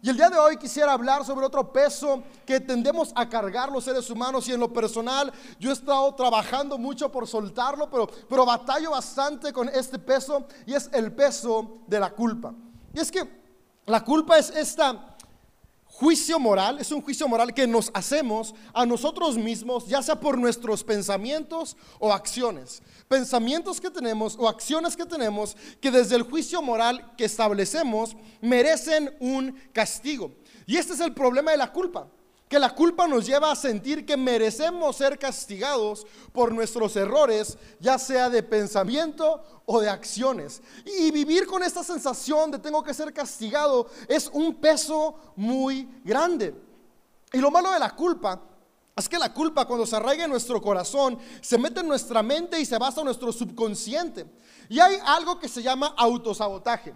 Y el día de hoy quisiera hablar sobre otro peso que tendemos a cargar los seres humanos y en lo personal yo he estado trabajando mucho por soltarlo, pero, pero batallo bastante con este peso y es el peso de la culpa. Y es que la culpa es esta juicio moral, es un juicio moral que nos hacemos a nosotros mismos, ya sea por nuestros pensamientos o acciones. Pensamientos que tenemos o acciones que tenemos que desde el juicio moral que establecemos merecen un castigo. Y este es el problema de la culpa que la culpa nos lleva a sentir que merecemos ser castigados por nuestros errores, ya sea de pensamiento o de acciones. Y vivir con esta sensación de tengo que ser castigado es un peso muy grande. Y lo malo de la culpa es que la culpa cuando se arraiga en nuestro corazón, se mete en nuestra mente y se basa en nuestro subconsciente. Y hay algo que se llama autosabotaje.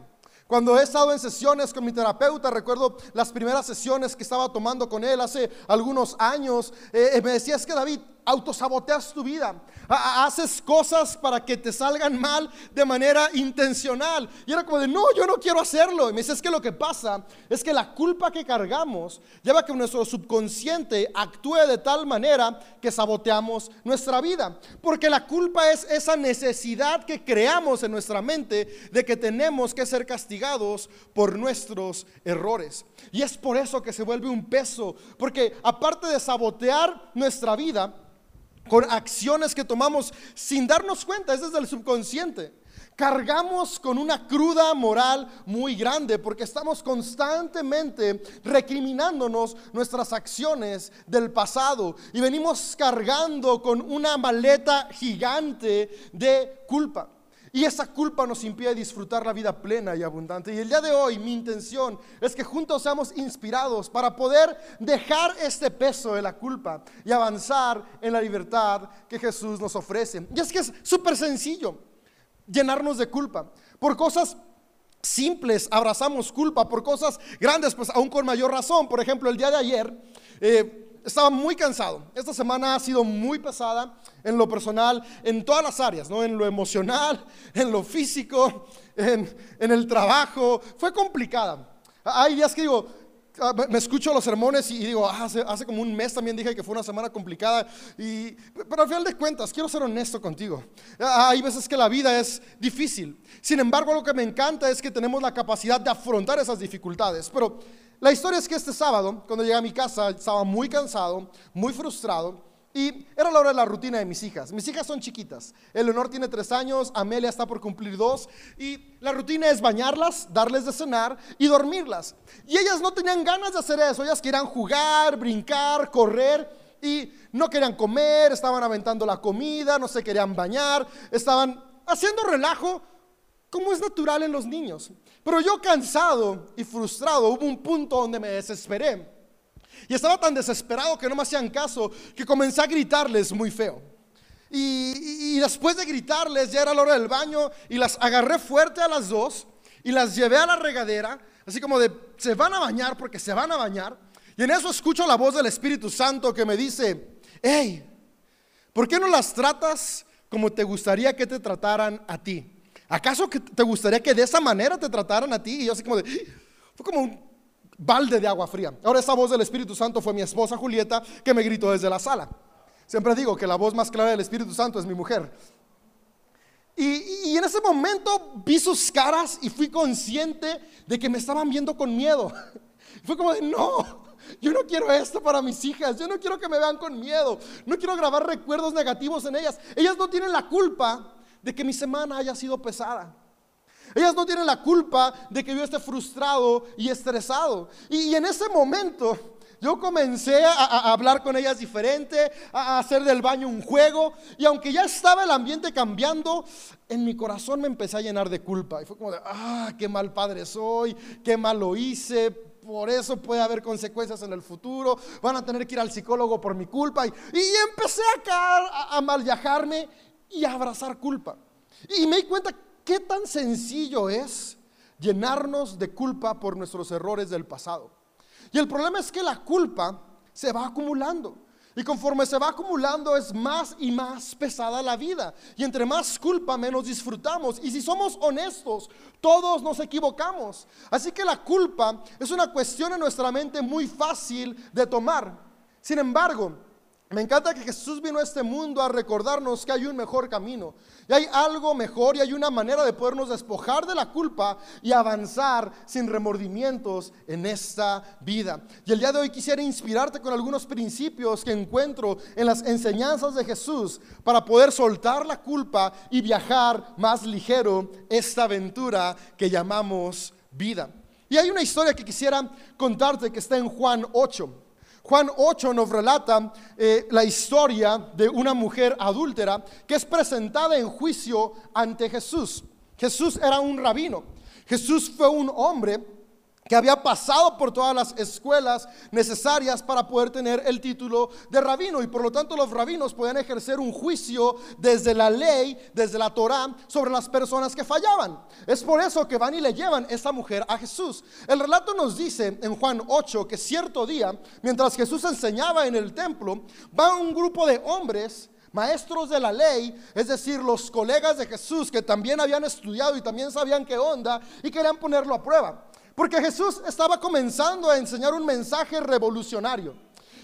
Cuando he estado en sesiones con mi terapeuta, recuerdo las primeras sesiones que estaba tomando con él hace algunos años, eh, eh, me decía, es que David, autosaboteas tu vida. Haces cosas para que te salgan mal de manera intencional. Y era como de, no, yo no quiero hacerlo. Y me dice, es que lo que pasa es que la culpa que cargamos lleva a que nuestro subconsciente actúe de tal manera que saboteamos nuestra vida. Porque la culpa es esa necesidad que creamos en nuestra mente de que tenemos que ser castigados por nuestros errores. Y es por eso que se vuelve un peso. Porque aparte de sabotear nuestra vida, con acciones que tomamos sin darnos cuenta, es desde el subconsciente. Cargamos con una cruda moral muy grande porque estamos constantemente recriminándonos nuestras acciones del pasado y venimos cargando con una maleta gigante de culpa. Y esa culpa nos impide disfrutar la vida plena y abundante. Y el día de hoy mi intención es que juntos seamos inspirados para poder dejar este peso de la culpa y avanzar en la libertad que Jesús nos ofrece. Y es que es súper sencillo llenarnos de culpa por cosas simples abrazamos culpa por cosas grandes, pues aún con mayor razón. Por ejemplo, el día de ayer eh, estaba muy cansado. Esta semana ha sido muy pesada en lo personal, en todas las áreas, ¿no? En lo emocional, en lo físico, en, el trabajo. Fue complicada. Hay días que digo, ah, me escucho los sermones y digo, ah, hace, hace, como un mes también dije que fue una semana complicada. Y, pero al final de cuentas, quiero ser honesto contigo. Ah, hay veces que la vida es difícil. Sin embargo, lo que me encanta es que tenemos la capacidad de afrontar esas dificultades. Pero la historia es que este sábado, cuando llegué a mi casa, estaba muy cansado, muy frustrado. Y era la hora de la rutina de mis hijas. Mis hijas son chiquitas. Eleonor tiene tres años, Amelia está por cumplir dos. Y la rutina es bañarlas, darles de cenar y dormirlas. Y ellas no tenían ganas de hacer eso. Ellas querían jugar, brincar, correr. Y no querían comer, estaban aventando la comida, no se querían bañar, estaban haciendo relajo como es natural en los niños. Pero yo cansado y frustrado, hubo un punto donde me desesperé. Y estaba tan desesperado que no me hacían caso que comencé a gritarles muy feo. Y, después de gritarles, ya era la hora del baño y las agarré fuerte a las dos y las llevé a la regadera, así como de, se van a bañar porque se van a bañar. Y en eso escucho la voz del Espíritu Santo que me dice, hey, ¿por qué no las tratas como te gustaría que te trataran a ti? ¿Acaso que te gustaría que de esa manera te trataran a ti? Y yo así como de, fue como un balde de agua fría. Ahora esa voz del Espíritu Santo fue mi esposa Julieta que me gritó desde la sala. Siempre digo que la voz más clara del Espíritu Santo es mi mujer. Y, y, en ese momento vi sus caras y fui consciente de que me estaban viendo con miedo. Fue como de, no, yo no quiero esto para mis hijas, yo no quiero que me vean con miedo, no quiero grabar recuerdos negativos en ellas. Ellas no tienen la culpa de que mi semana haya sido pesada. Ellas no tienen la culpa de que yo esté frustrado y estresado. Y, en ese momento yo comencé a, hablar con ellas diferente, a, hacer del baño un juego. Y aunque ya estaba el ambiente cambiando, en mi corazón me empecé a llenar de culpa. Y fue como de, ah, qué mal padre soy, qué mal lo hice. Por eso puede haber consecuencias en el futuro. Van a tener que ir al psicólogo por mi culpa. Y, y empecé a, a mal viajarme y abrazar culpa. Y me di cuenta qué tan sencillo es llenarnos de culpa por nuestros errores del pasado. Y el problema es que la culpa se va acumulando. Y conforme se va acumulando es más y más pesada la vida. Y entre más culpa menos disfrutamos. Y si somos honestos, todos nos equivocamos. Así que la culpa es una cuestión en nuestra mente muy fácil de tomar. Sin embargo, me encanta que Jesús vino a este mundo a recordarnos que hay un mejor camino. Y hay algo mejor y hay una manera de podernos despojar de la culpa y avanzar sin remordimientos en esta vida. Y el día de hoy quisiera inspirarte con algunos principios que encuentro en las enseñanzas de Jesús para poder soltar la culpa y viajar más ligero esta aventura que llamamos vida. Y hay una historia que quisiera contarte que está en Juan 8. Juan 8 nos relata eh, la historia de una mujer adúltera que es presentada en juicio ante Jesús. Jesús era un rabino. Jesús fue un hombre que había pasado por todas las escuelas necesarias para poder tener el título de rabino y por lo tanto los rabinos podían ejercer un juicio desde la ley, desde la Torá, sobre las personas que fallaban. Es por eso que van y le llevan esta mujer a Jesús. El relato nos dice en Juan 8 que cierto día, mientras Jesús enseñaba en el templo, va un grupo de hombres maestros de la ley, es decir, los colegas de Jesús que también habían estudiado y también sabían qué onda y querían ponerlo a prueba. Porque Jesús estaba comenzando a enseñar un mensaje revolucionario.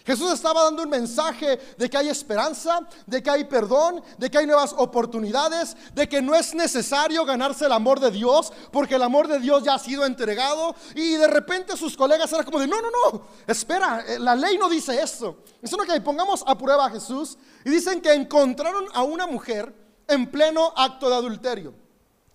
Jesús estaba dando un mensaje de que hay esperanza, de que hay perdón, de que hay nuevas oportunidades, de que no es necesario ganarse el amor de Dios, porque el amor de Dios ya ha sido entregado. Y de repente sus colegas eran como de, no, no, no, espera, eh, la ley no dice eso. Es lo que pongamos a prueba a Jesús. Y dicen que encontraron a una mujer en pleno acto de adulterio.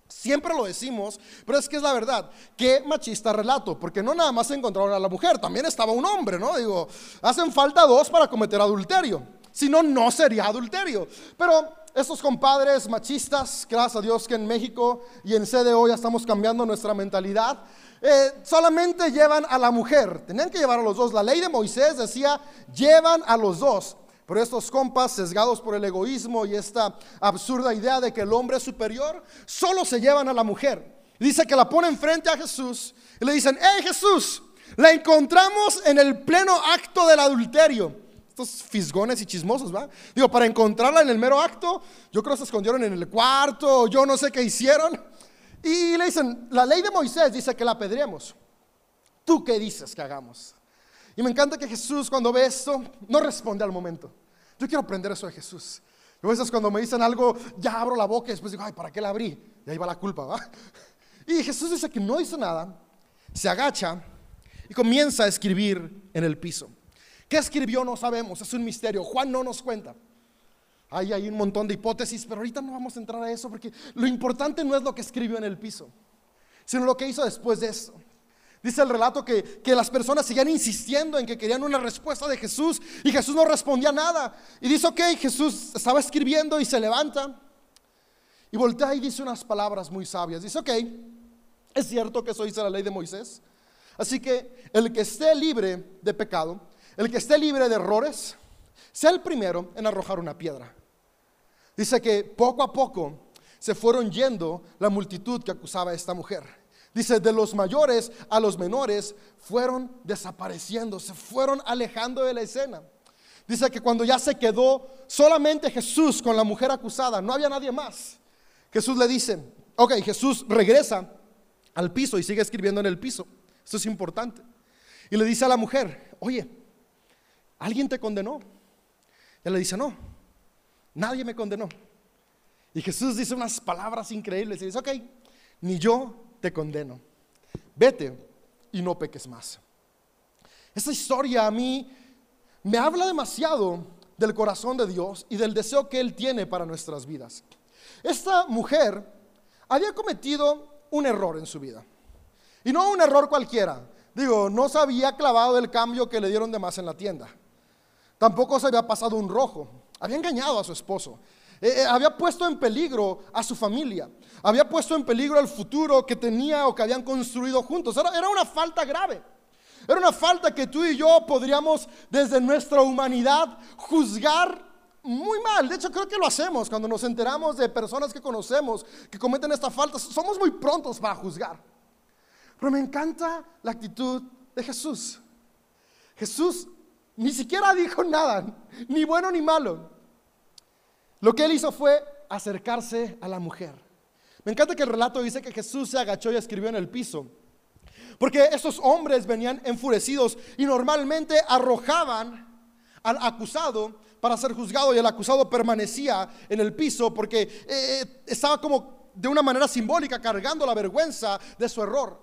Siempre lo decimos, pero es que es la verdad. Qué machista relato, porque no nada más encontraron a la mujer, también estaba un hombre, ¿no? Digo, hacen falta dos para cometer adulterio. Si no, no sería adulterio. Pero estos compadres machistas, gracias a Dios que en México y en CDO ya estamos cambiando nuestra mentalidad, eh, solamente llevan a la mujer. Tenían que llevar a los dos. La ley de Moisés decía, llevan a los dos. Pero estos compas, sesgados por el egoísmo y esta absurda idea de que el hombre es superior, solo se llevan a la mujer. Dice que la ponen frente a Jesús y le dicen, hey Jesús, la encontramos en el pleno acto del adulterio. Estos fisgones y chismosos, ¿va? Digo, para encontrarla en el mero acto, yo creo que se escondieron en el cuarto, yo no sé qué hicieron. Y le dicen, la ley de Moisés dice que la apedreemos. ¿Tú qué dices que hagamos? Y me encanta que Jesús cuando ve esto no responde al momento. Yo quiero aprender eso de Jesús. a veces cuando me dicen algo, ya abro la boca y después digo, ay, ¿para qué la abrí? Y ahí va la culpa, ¿va? Y Jesús dice que no dice nada, se agacha y comienza a escribir en el piso. ¿Qué escribió? No sabemos, es un misterio. Juan no nos cuenta. Hay, hay un montón de hipótesis, pero ahorita no vamos a entrar a eso porque lo importante no es lo que escribió en el piso, sino lo que hizo después de eso. Dice el relato que, las personas seguían insistiendo en que querían una respuesta de Jesús y Jesús no respondía nada. Y dice, ok, Jesús estaba escribiendo y se levanta y voltea y dice unas palabras muy sabias. Dice, ok, es cierto que eso dice la ley de Moisés. Así que el que esté libre de pecado, el que esté libre de errores, sea el primero en arrojar una piedra. Dice que poco a poco se fueron yendo la multitud que acusaba a esta mujer. Dice, de los mayores a los menores fueron desapareciendo, se fueron alejando de la escena. Dice que cuando ya se quedó solamente Jesús con la mujer acusada, no había nadie más. Jesús le dice, ok, Jesús regresa al piso y sigue escribiendo en el piso. Esto es importante. Y le dice a la mujer, oye, ¿alguien te condenó? Él le dice, no, nadie me condenó. Y Jesús dice unas palabras increíbles y dice, ok, ni yo te condeno. Vete y no peques más. Esta historia a mí me habla demasiado del corazón de Dios y del deseo que Él tiene para nuestras vidas. Esta mujer había cometido un error en su vida. Y no un error cualquiera. Digo, no se había clavado el cambio que le dieron de más en la tienda. Tampoco se había pasado un rojo. Había engañado a su esposo. Eh, eh, había puesto en peligro a su familia, había puesto en peligro el futuro que tenía o que habían construido juntos. Era, era una falta grave. Era una falta que tú y yo podríamos desde nuestra humanidad juzgar muy mal. De hecho, creo que lo hacemos cuando nos enteramos de personas que conocemos que cometen esta falta. Somos muy prontos para juzgar. Pero me encanta la actitud de Jesús. Jesús Ni siquiera dijo nada, ni bueno ni malo. Lo que él hizo fue acercarse a la mujer. Me encanta que el relato dice que Jesús se agachó y escribió en el piso. Porque esos hombres venían enfurecidos y normalmente arrojaban al acusado para ser juzgado y el acusado permanecía en el piso porque eh, eh, estaba como de una manera simbólica cargando la vergüenza de su error.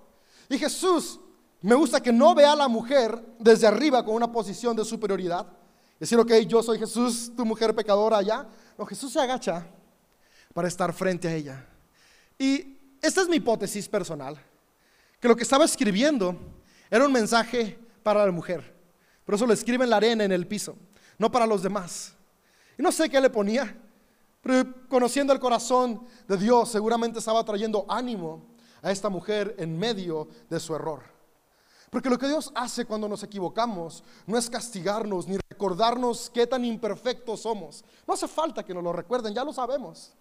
Y Jesús me gusta que no vea a la mujer desde arriba con una posición de superioridad. Decir, ok, yo soy Jesús, tu mujer pecadora allá. No, Jesús se agacha para estar frente a ella. Y esta es mi hipótesis personal, que lo que estaba escribiendo era un mensaje para la mujer. Por eso lo escribe en la arena, en el piso, no para los demás. Y no sé qué le ponía, pero conociendo el corazón de Dios, seguramente estaba trayendo ánimo a esta mujer en medio de su error. Porque lo que Dios hace cuando nos equivocamos no es castigarnos ni recordarnos qué tan imperfectos somos. No hace falta que nos lo recuerden, ya lo sabemos.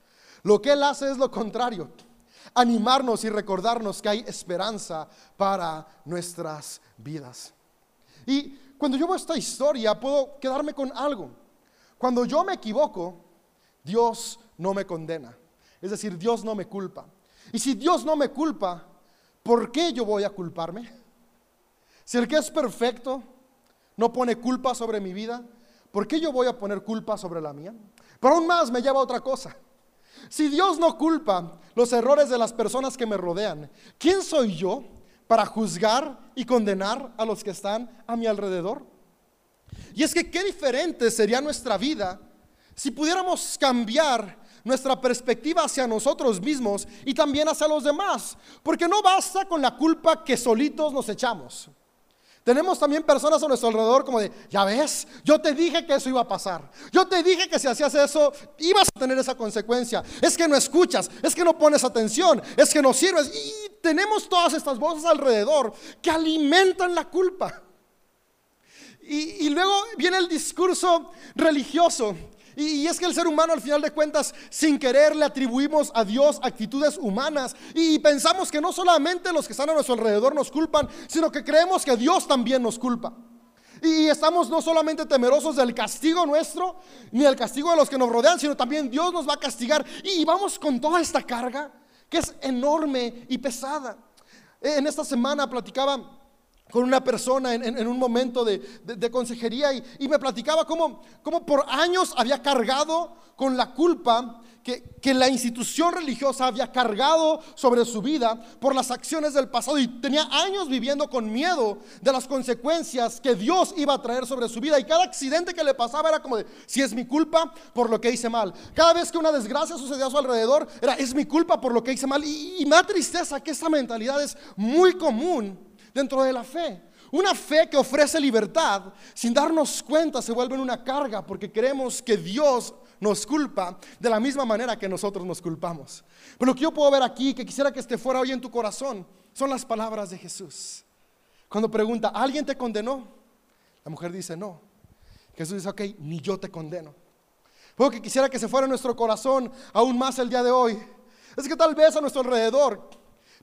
Lo que Él hace es lo contrario animarnos y recordarnos que hay esperanza para nuestras vidas. Y cuando yo veo esta historia, puedo quedarme con algo. Cuando yo me equivoco, Dios no me condena. Es decir, Dios no me culpa. Y si Dios no me culpa, ¿por qué yo voy a culparme? Si el que es perfecto no pone culpa sobre mi vida, ¿por qué yo voy a poner culpa sobre la mía? Pero aún más me lleva a otra cosa. Si Dios no culpa los errores de las personas que me rodean, ¿quién soy yo para juzgar y condenar a los que están a mi alrededor? Y es que qué diferente sería nuestra vida si pudiéramos cambiar nuestra perspectiva hacia nosotros mismos y también hacia los demás, porque no basta con la culpa que solitos nos echamos. Tenemos también personas a nuestro alrededor como de, ya ves, yo te dije que eso iba a pasar. Yo te dije que si hacías eso ibas a tener esa consecuencia. Es que no escuchas, es que no pones atención, es que no sirves. Y tenemos todas estas voces alrededor que alimentan la culpa. Y, luego viene el discurso religioso y, es que el ser humano al final de cuentas, sin querer, le atribuimos a Dios actitudes humanas y pensamos que no solamente los que están a nuestro alrededor nos culpan, sino que creemos que Dios también nos culpa. Y estamos no solamente temerosos del castigo nuestro, ni del castigo de los que nos rodean, sino también Dios nos va a castigar. Y vamos con toda esta carga que es enorme y pesada. En esta semana platicaba con una persona en, un momento de, consejería y, me platicaba cómo, cómo, por años había cargado con la culpa que, que, la institución religiosa había cargado sobre su vida por las acciones del pasado y tenía años viviendo con miedo de las consecuencias que Dios iba a traer sobre su vida y cada accidente que le pasaba era como de, si es mi culpa por lo que hice mal. Cada vez que una desgracia sucedía a su alrededor, era, es mi culpa por lo que hice mal. Y, y me da tristeza que esta mentalidad es muy común dentro de la fe. Una fe que ofrece libertad, sin darnos cuenta, se vuelve una carga porque creemos que Dios nos culpa de la misma manera que nosotros nos culpamos. Pero lo que yo puedo ver aquí, que quisiera que esté fuera hoy en tu corazón, son las palabras de Jesús. Cuando pregunta, ¿alguien te condenó? La mujer dice, no. Jesús dice, ok, ni yo te condeno. Lo que quisiera que se fuera nuestro corazón aún más el día de hoy. Es que tal vez a nuestro alrededor,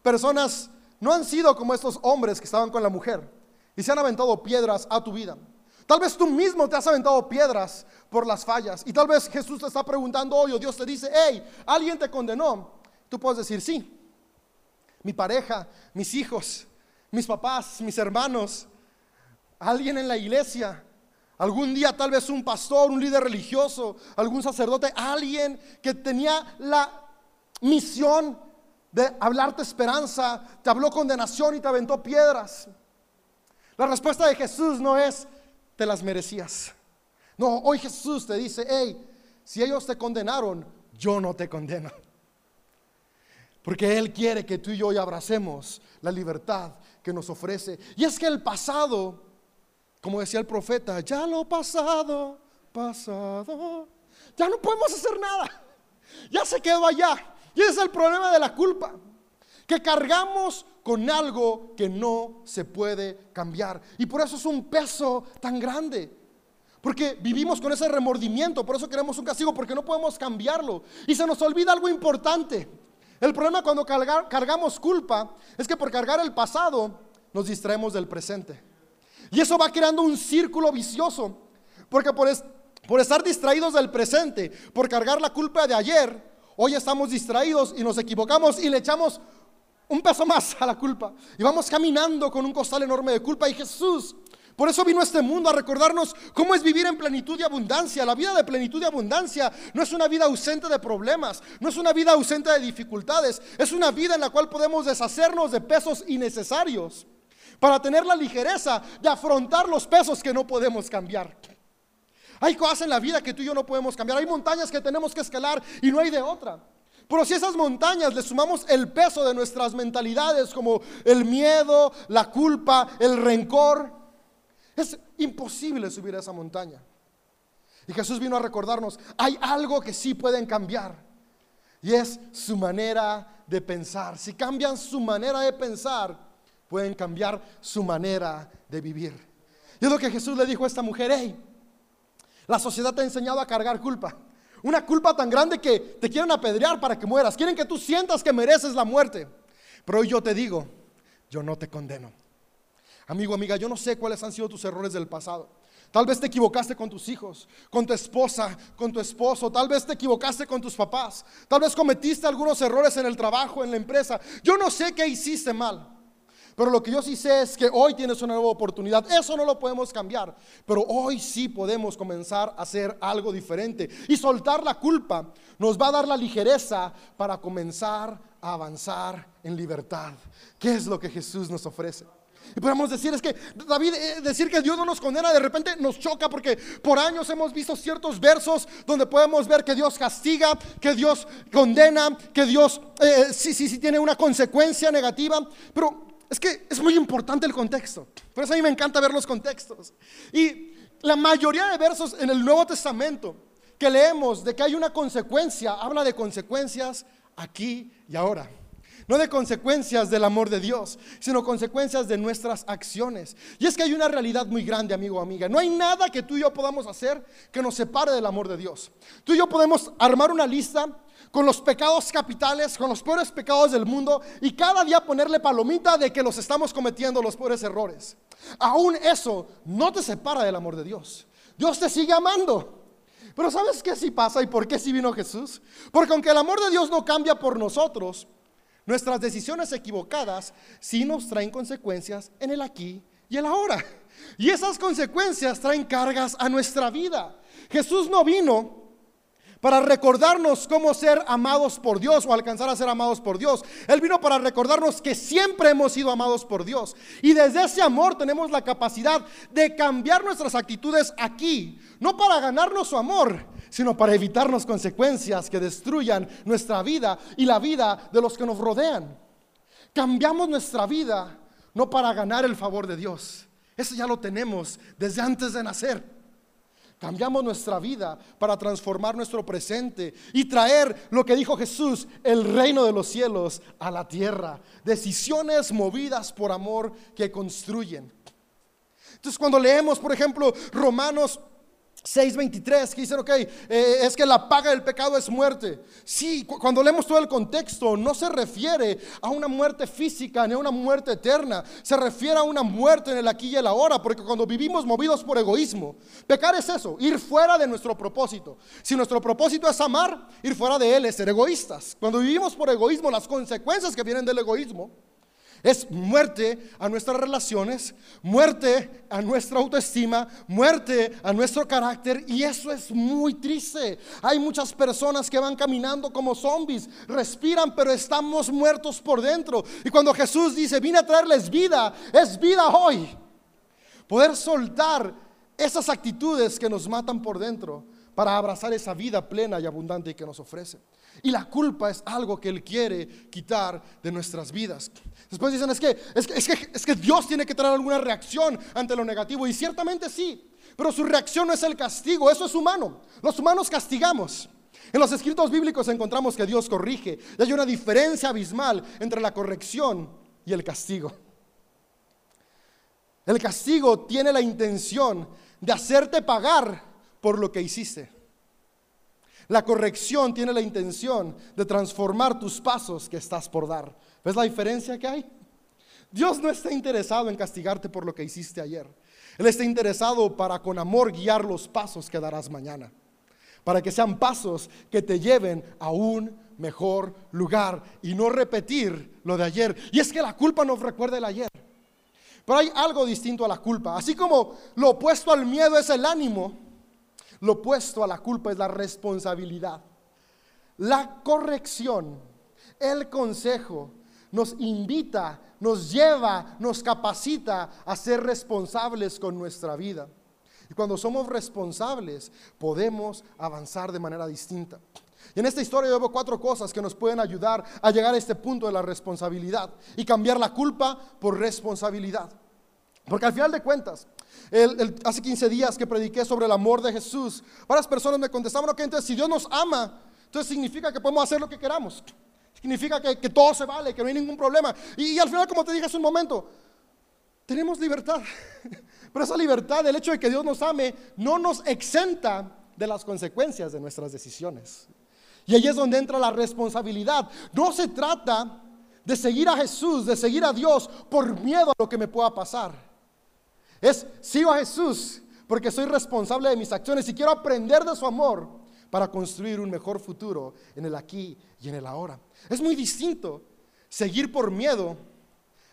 personas no han sido como estos hombres que estaban con la mujer y se han aventado piedras a tu vida. Tal vez tú mismo te has aventado piedras por las fallas y tal vez Jesús te está preguntando hoy o Dios te dice, hey, ¿alguien te condenó? Tú puedes decir, sí, mi pareja, mis hijos, mis papás, mis hermanos, alguien en la iglesia, algún día tal vez un pastor, un líder religioso, algún sacerdote, alguien que tenía la misión de hablarte esperanza, te habló condenación y te aventó piedras. La respuesta de Jesús no es, te las merecías. No, hoy Jesús te dice, hey, si ellos te condenaron, yo no te condeno. Porque Él quiere que tú y yo hoy abracemos la libertad que nos ofrece. Y es que el pasado, como decía el profeta, ya lo pasado, pasado, ya no podemos hacer nada. Ya se quedó allá. Y ese es el problema de la culpa, que cargamos con algo que no se puede cambiar. Y por eso es un peso tan grande. Porque vivimos con ese remordimiento, por eso queremos un castigo, porque no podemos cambiarlo. Y se nos olvida algo importante. El problema cuando cargamos culpa es que por cargar el pasado nos distraemos del presente. Y eso va creando un círculo vicioso. Porque por, estar distraídos del presente, por cargar la culpa de ayer, hoy estamos distraídos y nos equivocamos y le echamos un peso más a la culpa. Y vamos caminando con un costal enorme de culpa. Y Jesús, por eso vino este mundo a recordarnos cómo es vivir en plenitud y abundancia. La vida de plenitud y abundancia no es una vida ausente de problemas, no es una vida ausente de dificultades, es una vida en la cual podemos deshacernos de pesos innecesarios para tener la ligereza de afrontar los pesos que no podemos cambiar. Hay cosas en la vida que tú y yo no podemos cambiar, hay montañas que tenemos que escalar y no hay de otra. Pero si esas montañas le sumamos el peso de nuestras mentalidades como el miedo, la culpa, el rencor, es imposible subir a esa montaña. Y Jesús vino a recordarnos, hay algo que sí pueden cambiar. Y es su manera de pensar. Si cambian su manera de pensar, pueden cambiar su manera de vivir. Y es lo que Jesús le dijo a esta mujer, hey, la sociedad te ha enseñado a cargar culpa. Una culpa tan grande que te quieren apedrear para que mueras. Quieren que tú sientas que mereces la muerte. Pero hoy yo te digo, yo no te condeno. Amigo, amiga, yo no sé cuáles han sido tus errores del pasado. Tal vez te equivocaste con tus hijos, con tu esposa, con tu esposo. Tal vez te equivocaste con tus papás. Tal vez cometiste algunos errores en el trabajo, en la empresa. Yo no sé qué hiciste mal. Pero lo que yo sí sé es que hoy tienes una nueva oportunidad. Eso no lo podemos cambiar. Pero hoy sí podemos comenzar a hacer algo diferente. Y soltar la culpa nos va a dar la ligereza para comenzar a avanzar en libertad. ¿Qué es lo que Jesús nos ofrece? Y podemos decir es que David eh, decir que Dios no nos condena de repente nos choca porque por años hemos visto ciertos versos donde podemos ver que Dios castiga, que Dios condena, que Dios eh, sí, sí, sí tiene una consecuencia negativa. Pero es que es muy importante el contexto. Por eso a mí me encanta ver los contextos. Y la mayoría de versos en el Nuevo Testamento que leemos de que hay una consecuencia, habla de consecuencias aquí y ahora. No de consecuencias del amor de Dios, sino consecuencias de nuestras acciones. Y es que hay una realidad muy grande, amigo o amiga. No hay nada que tú y yo podamos hacer que nos separe del amor de Dios. Tú y yo podemos armar una lista con los pecados capitales, con los peores pecados del mundo y cada día ponerle palomita de que los estamos cometiendo los peores errores. Aún eso no te separa del amor de Dios. Dios te sigue amando. Pero ¿sabes qué sí pasa y por qué sí vino Jesús? Porque aunque el amor de Dios no cambia por nosotros, nuestras decisiones equivocadas sí nos traen consecuencias en el aquí y el ahora. Y esas consecuencias traen cargas a nuestra vida. Jesús no vino para recordarnos cómo ser amados por Dios o alcanzar a ser amados por Dios. Él vino para recordarnos que siempre hemos sido amados por Dios. Y desde ese amor tenemos la capacidad de cambiar nuestras actitudes aquí, no para ganarnos su amor, sino para evitarnos consecuencias que destruyan nuestra vida y la vida de los que nos rodean. Cambiamos nuestra vida no para ganar el favor de Dios. Eso ya lo tenemos desde antes de nacer. Cambiamos nuestra vida para transformar nuestro presente y traer lo que dijo Jesús, el reino de los cielos a la tierra. Decisiones movidas por amor que construyen. Entonces cuando leemos, por ejemplo, Romanos 6.23 que dicen, ok, eh, es que la paga del pecado es muerte. Sí, cuando leemos todo el contexto, no se refiere a una muerte física ni a una muerte eterna. Se refiere a una muerte en el aquí y el ahora, porque cuando vivimos movidos por egoísmo, pecar es eso, ir fuera de nuestro propósito. Si nuestro propósito es amar, ir fuera de él es ser egoístas. Cuando vivimos por egoísmo, las consecuencias que vienen del egoísmo es muerte a nuestras relaciones, muerte a nuestra autoestima, muerte a nuestro carácter y eso es muy triste. Hay muchas personas que van caminando como zombies, respiran pero estamos muertos por dentro. Y cuando Jesús dice, vine a traerles vida, es vida hoy. Poder soltar esas actitudes que nos matan por dentro para abrazar esa vida plena y abundante que nos ofrece. Y la culpa es algo que Él quiere quitar de nuestras vidas. Después dicen, es que, es que, es que, Dios tiene que tener alguna reacción ante lo negativo. Y ciertamente sí, pero su reacción no es el castigo, eso es humano. Los humanos castigamos. En los escritos bíblicos encontramos que Dios corrige. Y hay una diferencia abismal entre la corrección y el castigo. El castigo tiene la intención de hacerte pagar por lo que hiciste. La corrección tiene la intención de transformar tus pasos que estás por dar. ¿Ves la diferencia que hay? Dios no está interesado en castigarte por lo que hiciste ayer. Él está interesado para con amor guiar los pasos que darás mañana. Para que sean pasos que te lleven a un mejor lugar y no repetir lo de ayer. Y es que la culpa nos recuerda el ayer. Pero hay algo distinto a la culpa. Así como lo opuesto al miedo es el ánimo, lo opuesto a la culpa es la responsabilidad. La corrección, el consejo, nos invita, nos lleva, nos capacita a ser responsables con nuestra vida. Y cuando somos responsables, podemos avanzar de manera distinta. Y en esta historia yo veo cuatro cosas que nos pueden ayudar a llegar a este punto de la responsabilidad y cambiar la culpa por responsabilidad. Porque al final de cuentas, hace 15 días que prediqué sobre el amor de Jesús, varias personas me contestaban, ok, entonces si Dios nos ama, entonces significa que podemos hacer lo que queramos. Significa que, todo se vale, que no hay ningún problema. Y, al final, como te dije hace un momento, tenemos libertad. Pero esa libertad, el hecho de que Dios nos ame, no nos exenta de las consecuencias de nuestras decisiones. Y ahí es donde entra la responsabilidad. No se trata de seguir a Jesús, de seguir a Dios por miedo a lo que me pueda pasar. Es sigo a Jesús porque soy responsable de mis acciones y quiero aprender de su amor para construir un mejor futuro en el aquí y en el ahora. Es muy distinto seguir por miedo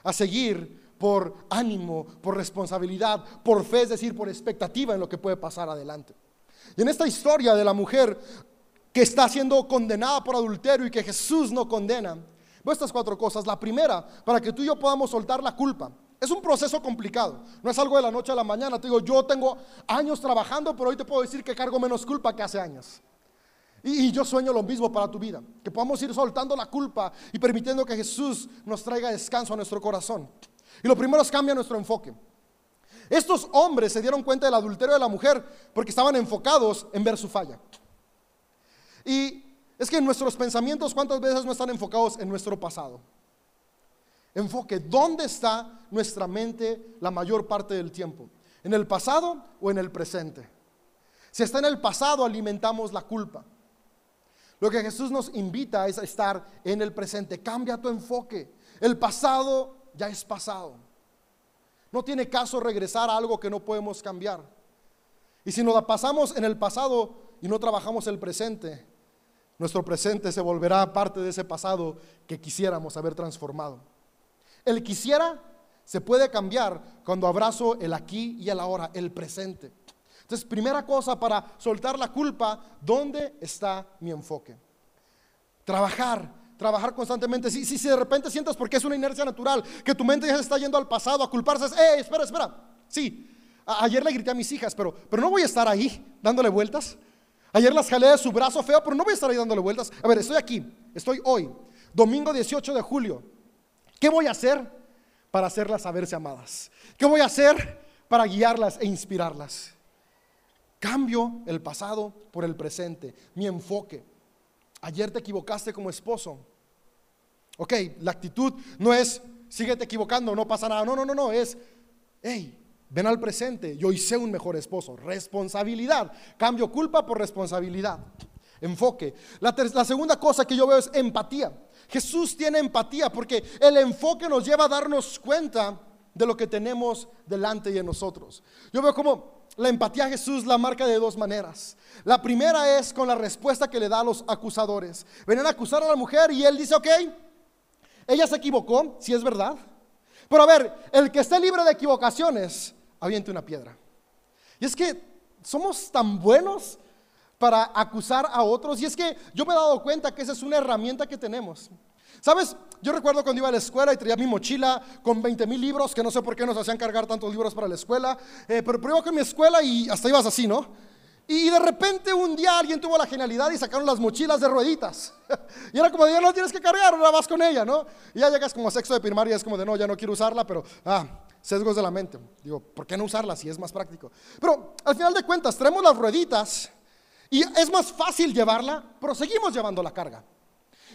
a seguir por ánimo, por responsabilidad, por fe, es decir, por expectativa en lo que puede pasar adelante. Y en esta historia de la mujer que está siendo condenada por adulterio y que Jesús no condena, veo estas cuatro cosas. La primera, para que tú y yo podamos soltar la culpa. Es un proceso complicado, no es algo de la noche a la mañana. Te digo, yo tengo años trabajando, pero hoy te puedo decir que cargo menos culpa que hace años. Y, yo sueño lo mismo para tu vida, que podamos ir soltando la culpa y permitiendo que Jesús nos traiga descanso a nuestro corazón. Y lo primero es cambia nuestro enfoque. Estos hombres se dieron cuenta del adulterio de la mujer porque estaban enfocados en ver su falla. Y es que nuestros pensamientos cuántas veces no están enfocados en nuestro pasado. Enfoque, ¿dónde está nuestra mente la mayor parte del tiempo? ¿En el pasado o en el presente? Si está en el pasado, alimentamos la culpa. Lo que Jesús nos invita es a estar en el presente. Cambia tu enfoque. El pasado ya es pasado. No tiene caso regresar a algo que no podemos cambiar. Y si nos la pasamos en el pasado y no trabajamos el presente, nuestro presente se volverá parte de ese pasado que quisiéramos haber transformado. El quisiera se puede cambiar cuando abrazo el aquí y el ahora, el presente. Entonces, primera cosa para soltar la culpa, ¿dónde está mi enfoque? Trabajar, trabajar constantemente. Si, si, de repente sientas porque es una inercia natural, que tu mente ya se está yendo al pasado a culparse, ¡eh, espera, espera! Sí, ayer le grité a mis hijas, pero, pero no voy a estar ahí dándole vueltas. Ayer las jalé de su brazo feo, pero no voy a estar ahí dándole vueltas. A ver, estoy aquí, estoy hoy, domingo 18 de julio. ¿Qué voy a hacer para hacerlas saberse amadas? ¿Qué voy a hacer para guiarlas e inspirarlas? Cambio el pasado por el presente, mi enfoque. Ayer te equivocaste como esposo. Ok, la actitud no es, síguete equivocando, no pasa nada. No, no, no, no, es, hey, ven al presente, yo hice un mejor esposo. Responsabilidad, cambio culpa por responsabilidad. Enfoque. La, segunda cosa que yo veo es empatía. Jesús tiene empatía porque el enfoque nos lleva a darnos cuenta de lo que tenemos delante de nosotros. Yo veo como la empatía a Jesús la marca de dos maneras. La primera es con la respuesta que le da a los acusadores. Venían a acusar a la mujer y él dice, ok, ella se equivocó, si es verdad. Pero a ver, el que esté libre de equivocaciones, aviente una piedra. Y es que somos tan buenos para acusar a otros. Y es que yo me he dado cuenta que esa es una herramienta que tenemos. ¿Sabes? Yo recuerdo cuando iba a la escuela y traía mi mochila con 20 mil libros, que no sé por qué nos hacían cargar tantos libros para la escuela, eh, pero, pero iba con mi escuela y hasta ibas así, ¿no? Y de repente un día alguien tuvo la genialidad y sacaron las mochilas de rueditas. y era como ya no tienes que cargar, ahora vas con ella, ¿no? Y ya llegas como a sexto de primaria, es como de, no, ya no quiero usarla, pero, ah, sesgos de la mente. Digo, ¿por qué no usarla si es más práctico? Pero al final de cuentas, traemos las rueditas y es más fácil llevarla, pero seguimos llevando la carga.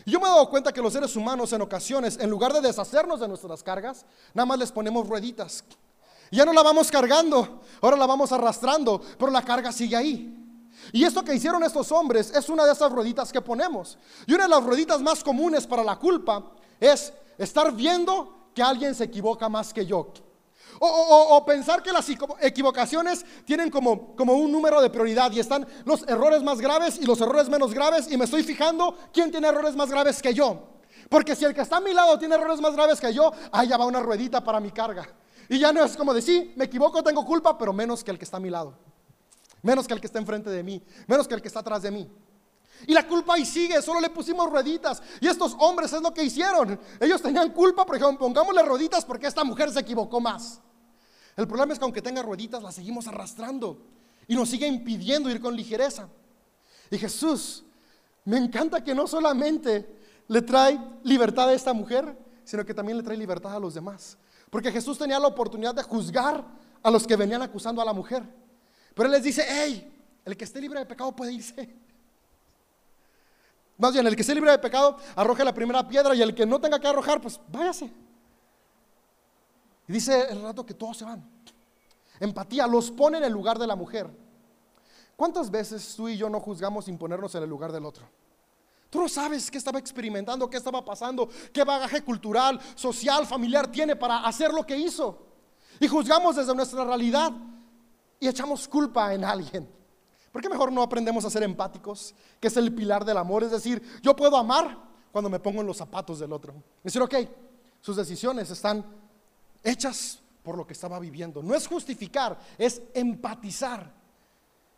Yo me he dado cuenta que los seres humanos en ocasiones, en lugar de deshacernos de nuestras cargas, nada más les ponemos rueditas. Ya no la vamos cargando, ahora la vamos arrastrando, pero la carga sigue ahí. Y esto que hicieron estos hombres es una de esas rueditas que ponemos. Y una de las rueditas más comunes para la culpa es estar viendo que alguien se equivoca más que yo. O, pensar que las equivocaciones tienen como, como un número de prioridad y están los errores más graves y los errores menos graves y me estoy fijando quién tiene errores más graves que yo. Porque si el que está a mi lado tiene errores más graves que yo, allá va una ruedita para mi carga. Y ya no es como decir, me equivoco, tengo culpa, pero menos que el que está a mi lado. Menos que el que está enfrente de mí. Menos que el que está atrás de mí. Y la culpa ahí sigue, solo le pusimos rueditas. Y estos hombres es lo que hicieron. Ellos tenían culpa, por ejemplo, pongámosle rueditas porque esta mujer se equivocó más. El problema es que aunque tenga rueditas, la seguimos arrastrando y nos sigue impidiendo ir con ligereza. Y Jesús, me encanta que no solamente le trae libertad a esta mujer, sino que también le trae libertad a los demás. Porque Jesús tenía la oportunidad de juzgar a los que venían acusando a la mujer. Pero Él les dice, hey, el que esté libre de pecado puede irse. Más bien, el que esté libre de pecado, arroje la primera piedra y el que no tenga que arrojar, pues váyase. Y dice el rato que todos se van. Empatía, los pone en el lugar de la mujer. ¿Cuántas veces tú y yo no juzgamos sin ponernos en el lugar del otro? Tú no sabes qué estaba experimentando, qué estaba pasando, qué bagaje cultural, social, familiar tiene para hacer lo que hizo. Y juzgamos desde nuestra realidad y echamos culpa en alguien. ¿Por qué mejor no aprendemos a ser empáticos? Que es el pilar del amor. Es decir, yo puedo amar cuando me pongo en los zapatos del otro. Decir, ok, sus decisiones están hechas por lo que estaba viviendo. No es justificar, es empatizar.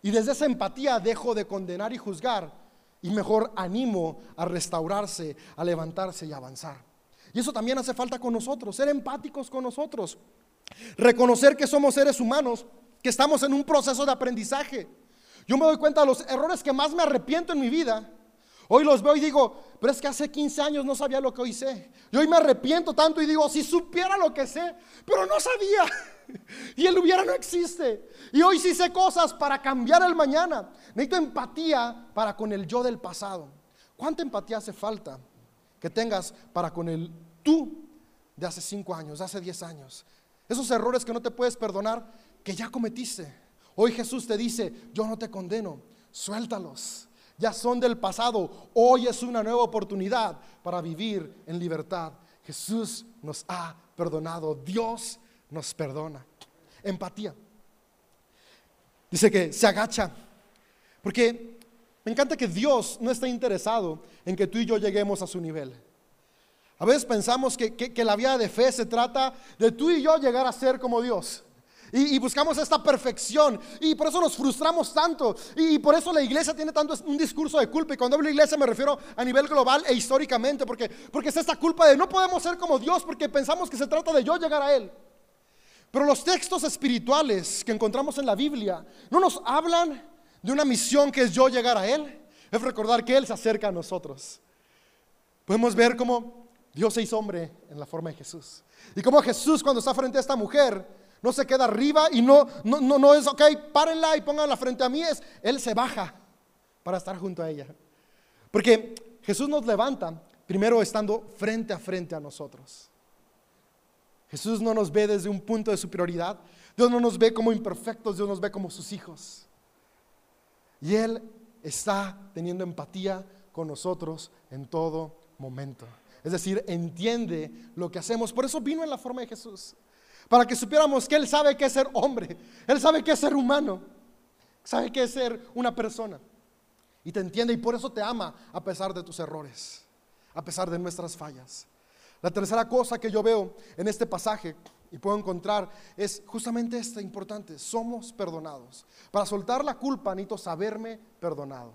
Y desde esa empatía dejo de condenar y juzgar y mejor animo a restaurarse, a levantarse y avanzar. Y eso también hace falta con nosotros, ser empáticos con nosotros. Reconocer que somos seres humanos, que estamos en un proceso de aprendizaje yo me doy cuenta de los errores que más me arrepiento en mi vida. Hoy los veo y digo, pero es que hace 15 años no sabía lo que hoy sé. Y hoy me arrepiento tanto y digo, si supiera lo que sé, pero no sabía. Y el hubiera no existe. Y hoy sí sé cosas para cambiar el mañana. Necesito empatía para con el yo del pasado. ¿Cuánta empatía hace falta que tengas para con el tú de hace 5 años, de hace 10 años? Esos errores que no te puedes perdonar, que ya cometiste. Hoy Jesús te dice, yo no te condeno, suéltalos. Ya son del pasado. Hoy es una nueva oportunidad para vivir en libertad. Jesús nos ha perdonado. Dios nos perdona. Empatía. Dice que se agacha. Porque me encanta que Dios no está interesado en que tú y yo lleguemos a su nivel. A veces pensamos que, que la vida de fe se trata de tú y yo llegar a ser como Dios. Y, buscamos esta perfección. Y por eso nos frustramos tanto. Y, por eso la iglesia tiene tanto un discurso de culpa. Y cuando hablo de iglesia me refiero a nivel global e históricamente. Porque, porque es esta culpa de no podemos ser como Dios porque pensamos que se trata de yo llegar a Él. Pero los textos espirituales que encontramos en la Biblia no nos hablan de una misión que es yo llegar a Él. Es recordar que Él se acerca a nosotros. Podemos ver cómo Dios se hizo hombre en la forma de Jesús. Y cómo Jesús cuando está frente a esta mujer no se queda arriba y no, no, no, no es, ok, párenla y pónganla frente a mí, es, Él se baja para estar junto a ella. Porque Jesús nos levanta primero estando frente a frente a nosotros. Jesús no nos ve desde un punto de superioridad. Dios no nos ve como imperfectos, Dios nos ve como sus hijos. Y Él está teniendo empatía con nosotros en todo momento. Es decir, entiende lo que hacemos. Por eso vino en la forma de Jesús para que supiéramos que Él sabe qué es ser hombre, Él sabe qué es ser humano, sabe qué es ser una persona. Y te entiende y por eso te ama a pesar de tus errores, a pesar de nuestras fallas. La tercera cosa que yo veo en este pasaje y puedo encontrar es justamente esta importante, somos perdonados. Para soltar la culpa necesito saberme perdonado.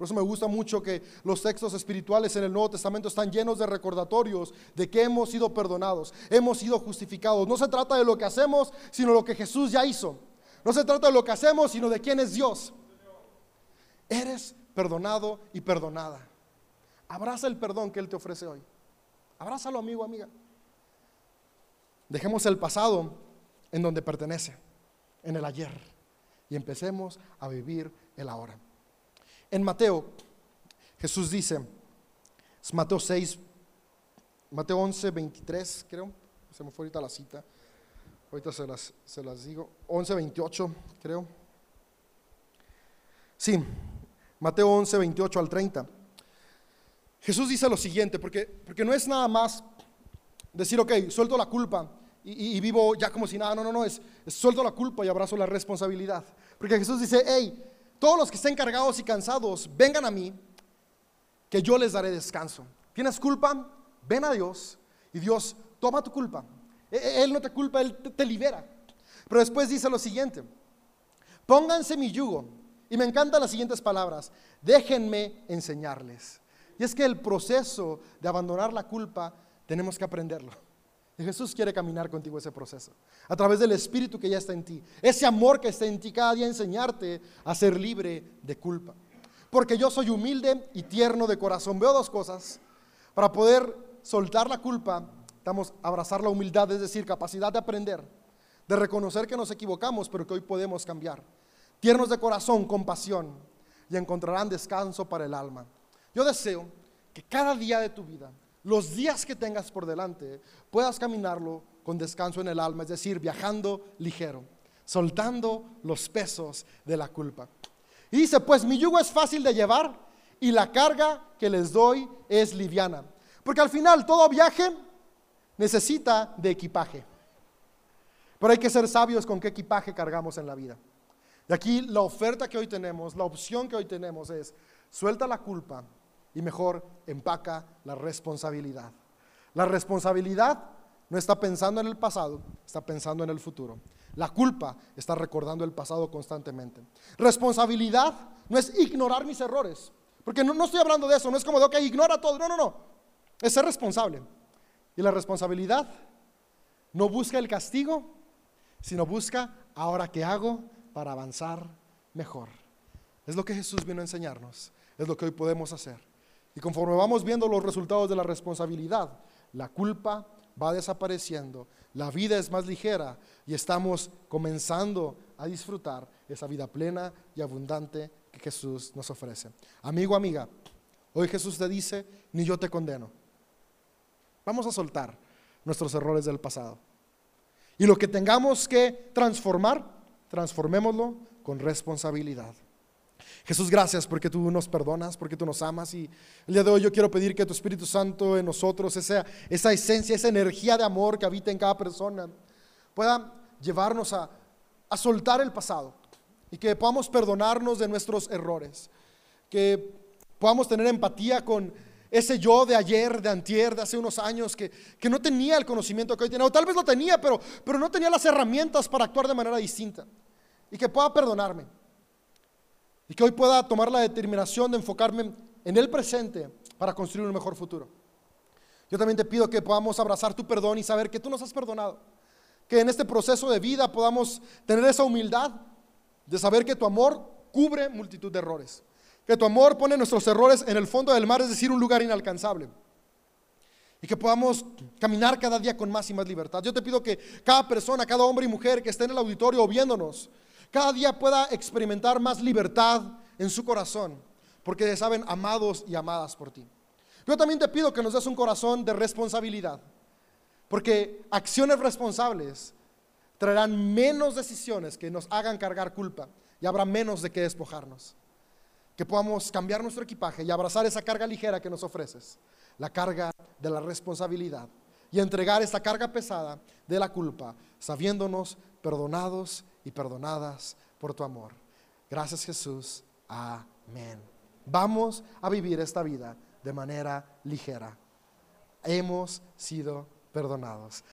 Por eso me gusta mucho que los textos espirituales en el Nuevo Testamento están llenos de recordatorios de que hemos sido perdonados, hemos sido justificados. No se trata de lo que hacemos, sino lo que Jesús ya hizo. No se trata de lo que hacemos, sino de quién es Dios. Eres perdonado y perdonada. Abraza el perdón que Él te ofrece hoy. Abrázalo, amigo, amiga. Dejemos el pasado en donde pertenece, en el ayer, y empecemos a vivir el ahora. En Mateo, Jesús dice, es Mateo 6, Mateo 11, 23, creo, se me fue ahorita la cita, ahorita se las, se las digo, 11, 28, creo. Sí, Mateo 11, 28 al 30. Jesús dice lo siguiente, porque, porque no es nada más decir, ok, suelto la culpa y, vivo ya como si nada. No, no, no, es, es suelto la culpa y abrazo la responsabilidad. Porque Jesús dice, hey, todos los que estén cargados y cansados, vengan a mí, que yo les daré descanso. ¿Tienes culpa? Ven a Dios y Dios toma tu culpa. E- e- Él no te culpa, Él te- te libera. Pero después dice lo siguiente, pónganse mi yugo. Y me encantan las siguientes palabras, déjenme enseñarles. Y es que el proceso de abandonar la culpa tenemos que aprenderlo. Y Jesús quiere caminar contigo ese proceso. A través del Espíritu que ya está en ti. Ese amor que está en ti cada día enseñarte a ser libre de culpa. Porque yo soy humilde y tierno de corazón. Veo dos cosas. Para poder soltar la culpa, estamos abrazar la humildad, es decir, capacidad de aprender, de reconocer que nos equivocamos, pero que hoy podemos cambiar. Tiernos de corazón, compasión, y encontrarán descanso para el alma. Yo deseo que cada día de tu vida, los días que tengas por delante, puedas caminarlo con descanso en el alma, es decir, viajando ligero, soltando los pesos de la culpa. Y dice, pues mi yugo es fácil de llevar y la carga que les doy es liviana. Porque al final todo viaje necesita de equipaje. Pero hay que ser sabios con qué equipaje cargamos en la vida. Y aquí la oferta que hoy tenemos, la opción que hoy tenemos es, suelta la culpa y mejor empaca la responsabilidad. La responsabilidad no está pensando en el pasado, está pensando en el futuro. La culpa está recordando el pasado constantemente. Responsabilidad no es ignorar mis errores, porque no, estoy hablando de eso, no es como de, ok, ignora todo, no, no, no, es ser responsable. Y la responsabilidad no busca el castigo, sino busca ahora qué hago para avanzar mejor. Es lo que Jesús vino a enseñarnos, es lo que hoy podemos hacer. Y conforme vamos viendo los resultados de la responsabilidad, la culpa va desapareciendo, la vida es más ligera y estamos comenzando a disfrutar esa vida plena y abundante que Jesús nos ofrece. Amigo, amiga, hoy Jesús te dice, ni yo te condeno. Vamos a soltar nuestros errores del pasado. Y lo que tengamos que transformar, transformémoslo con responsabilidad. Jesús, gracias porque tú nos perdonas, porque tú nos amas y el día de hoy yo quiero pedir que tu Espíritu Santo en nosotros, esa, esa esencia, esa energía de amor que habita en cada persona, pueda llevarnos a, a soltar el pasado y que podamos perdonarnos de nuestros errores, que podamos tener empatía con ese yo de ayer, de antier, de hace unos años, que, que no tenía el conocimiento que hoy tiene, o tal vez lo tenía, pero, pero no tenía las herramientas para actuar de manera distinta, y que pueda perdonarme, y que hoy pueda tomar la determinación de enfocarme en el presente para construir un mejor futuro. Yo también te pido que podamos abrazar tu perdón y saber que tú nos has perdonado, que en este proceso de vida podamos tener esa humildad de saber que tu amor cubre multitud de errores que tu amor pone nuestros errores en el fondo del mar, es decir, un lugar inalcanzable. Y que podamos caminar cada día con más y más libertad. Yo te pido que cada persona, cada hombre y mujer que esté en el auditorio o viéndonos, cada día pueda experimentar más libertad en su corazón, porque saben amados y amadas por ti. Yo también te pido que nos des un corazón de responsabilidad, porque acciones responsables traerán menos decisiones que nos hagan cargar culpa y habrá menos de qué despojarnos que podamos cambiar nuestro equipaje y abrazar esa carga ligera que nos ofreces, la carga de la responsabilidad, y entregar esa carga pesada de la culpa, sabiéndonos perdonados y perdonadas por tu amor. Gracias Jesús. Amén. Vamos a vivir esta vida de manera ligera. Hemos sido perdonados.